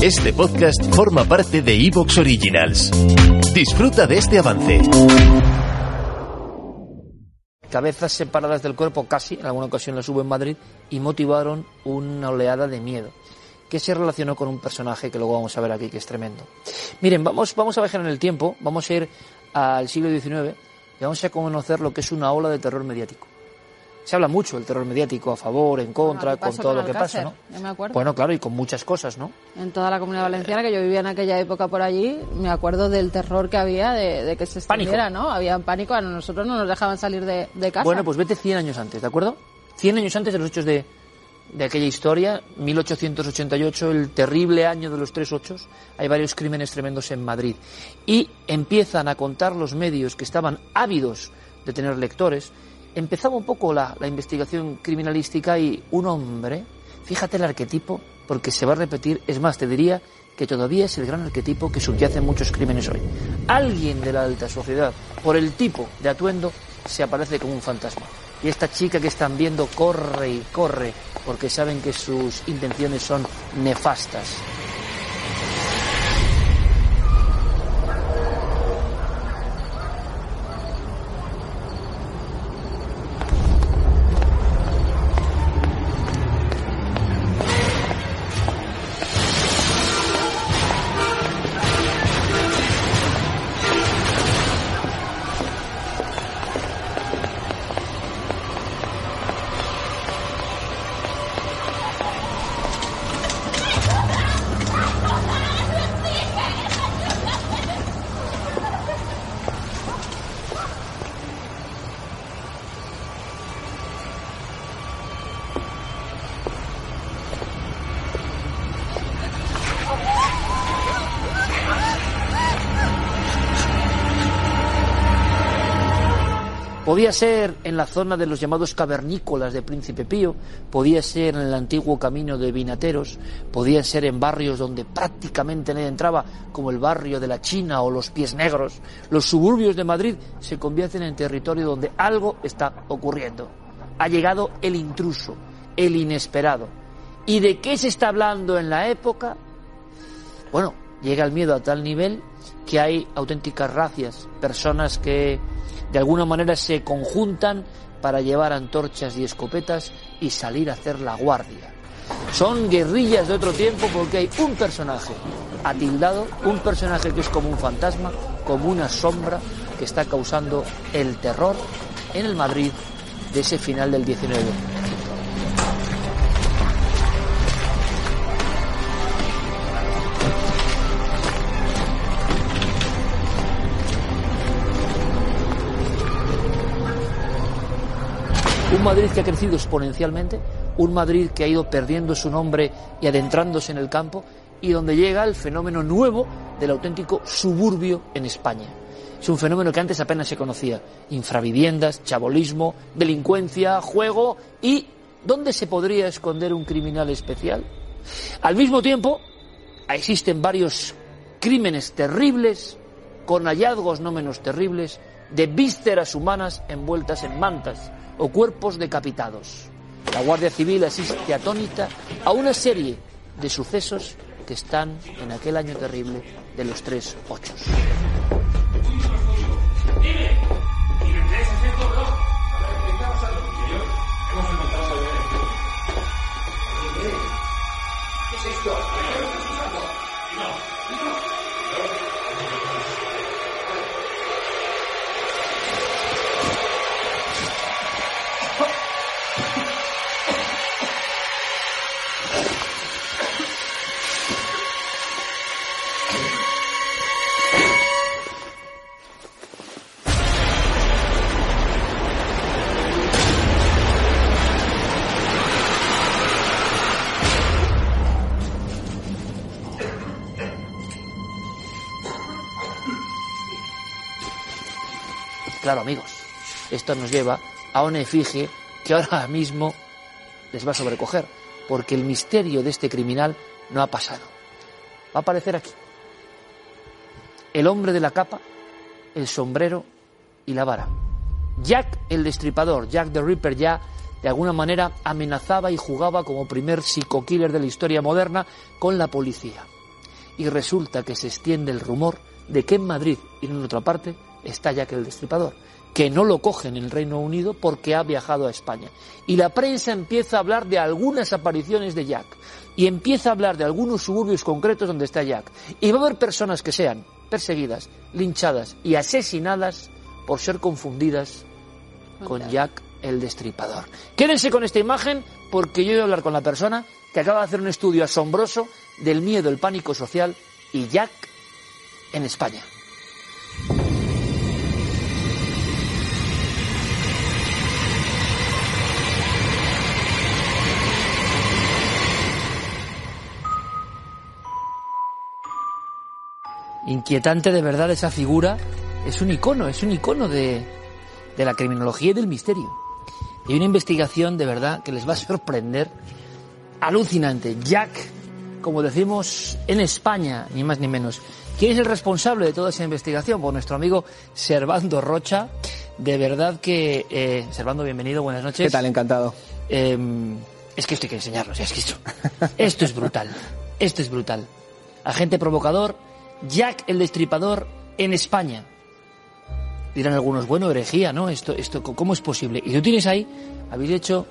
Este podcast forma parte de Evox Originals. Disfruta de este avance. Cabezas separadas del cuerpo, casi, en alguna ocasión las hubo en Madrid, y motivaron una oleada de miedo que se relacionó con un personaje que luego vamos a ver aquí, que es tremendo. Miren, vamos, vamos a viajar en el tiempo, vamos a ir al siglo XIX y vamos a conocer lo que es una ola de terror mediático. Se habla mucho del terror mediático a favor, en contra, con todo lo que pasa, ¿no? Yo me acuerdo. Bueno, claro, y con muchas cosas, ¿no? En toda la comunidad valenciana, que yo vivía en aquella época por allí, me acuerdo del terror que había de, de que se Pánico. extendiera, ¿no? Había pánico, a nosotros no nos dejaban salir de, de casa. Bueno, pues vete 100 años antes, ¿de acuerdo? 100 años antes de los hechos de, de aquella historia, 1888, el terrible año de los tres ochos, hay varios crímenes tremendos en Madrid. Y empiezan a contar los medios que estaban ávidos de tener lectores. Empezaba un poco la, la investigación criminalística y un hombre, fíjate el arquetipo, porque se va a repetir, es más, te diría que todavía es el gran arquetipo que subyace en muchos crímenes hoy. Alguien de la alta sociedad, por el tipo de atuendo, se aparece como un fantasma. Y esta chica que están viendo corre y corre porque saben que sus intenciones son nefastas. Podía ser en la zona de los llamados cavernícolas de Príncipe Pío, podía ser en el antiguo camino de Vinateros, podía ser en barrios donde prácticamente nadie entraba, como el barrio de la China o los Pies Negros. Los suburbios de Madrid se convierten en territorio donde algo está ocurriendo. Ha llegado el intruso, el inesperado. ¿Y de qué se está hablando en la época? Bueno, llega el miedo a tal nivel que hay auténticas racias, personas que de alguna manera se conjuntan para llevar antorchas y escopetas y salir a hacer la guardia. Son guerrillas de otro tiempo porque hay un personaje atildado, un personaje que es como un fantasma, como una sombra que está causando el terror en el Madrid de ese final del 19. Un Madrid que ha crecido exponencialmente, un Madrid que ha ido perdiendo su nombre y adentrándose en el campo, y donde llega el fenómeno nuevo del auténtico suburbio en España. Es un fenómeno que antes apenas se conocía. Infraviviendas, chabolismo, delincuencia, juego y ¿dónde se podría esconder un criminal especial? Al mismo tiempo, existen varios crímenes terribles, con hallazgos no menos terribles, de vísceras humanas envueltas en mantas o cuerpos decapitados. La Guardia Civil asiste atónita a una serie de sucesos que están en aquel año terrible de los tres ochos. Claro, amigos, esto nos lleva a una efigie que ahora mismo les va a sobrecoger, porque el misterio de este criminal no ha pasado. Va a aparecer aquí. El hombre de la capa, el sombrero y la vara. Jack el Destripador, Jack the Ripper ya de alguna manera amenazaba y jugaba como primer psico-killer de la historia moderna con la policía. y resulta que se extiende el rumor de que en Madrid y en otra parte está Jack el Destripador, que no lo cogen en el Reino Unido porque ha viajado a España. Y la prensa empieza a hablar de algunas apariciones de Jack y empieza a hablar de algunos suburbios concretos donde está Jack. Y va a haber personas que sean perseguidas, linchadas y asesinadas por ser confundidas con Jack el Destripador. Quédense con esta imagen porque yo voy a hablar con la persona que acaba de hacer un estudio asombroso del miedo, el pánico social y Jack en España. Inquietante de verdad esa figura. Es un icono, es un icono de, de la criminología y del misterio. Y una investigación de verdad que les va a sorprender. Alucinante. Jack, como decimos en España, ni más ni menos. ¿Quién es el responsable de toda esa investigación? Pues nuestro amigo Servando Rocha. De verdad que... Eh, Servando, bienvenido, buenas noches. ¿Qué tal? Encantado. Eh, es que esto hay que enseñarlo, es que esto, esto es brutal. Esto es brutal. Agente provocador, Jack el Destripador en España. Dirán algunos, bueno, herejía, ¿no? Esto, esto, ¿Cómo es posible? Y tú tienes ahí, habéis hecho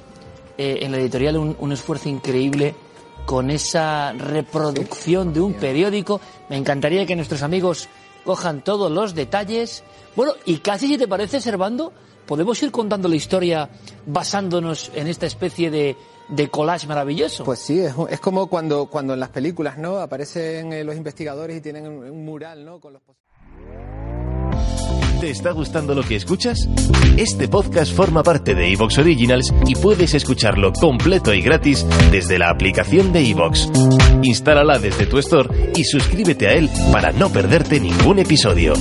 eh, en la editorial un, un, esfuerzo increíble con esa reproducción de un periódico. Me encantaría que nuestros amigos cojan todos los detalles. Bueno, y casi si te parece, Servando, podemos ir contando la historia basándonos en esta especie de, de collage maravilloso. Pues sí, es, es, como cuando, cuando en las películas, ¿no? Aparecen eh, los investigadores y tienen un, un mural, ¿no? Con los... ¿Te está gustando lo que escuchas? Este podcast forma parte de Evox Originals y puedes escucharlo completo y gratis desde la aplicación de Evox. Instálala desde tu store y suscríbete a él para no perderte ningún episodio.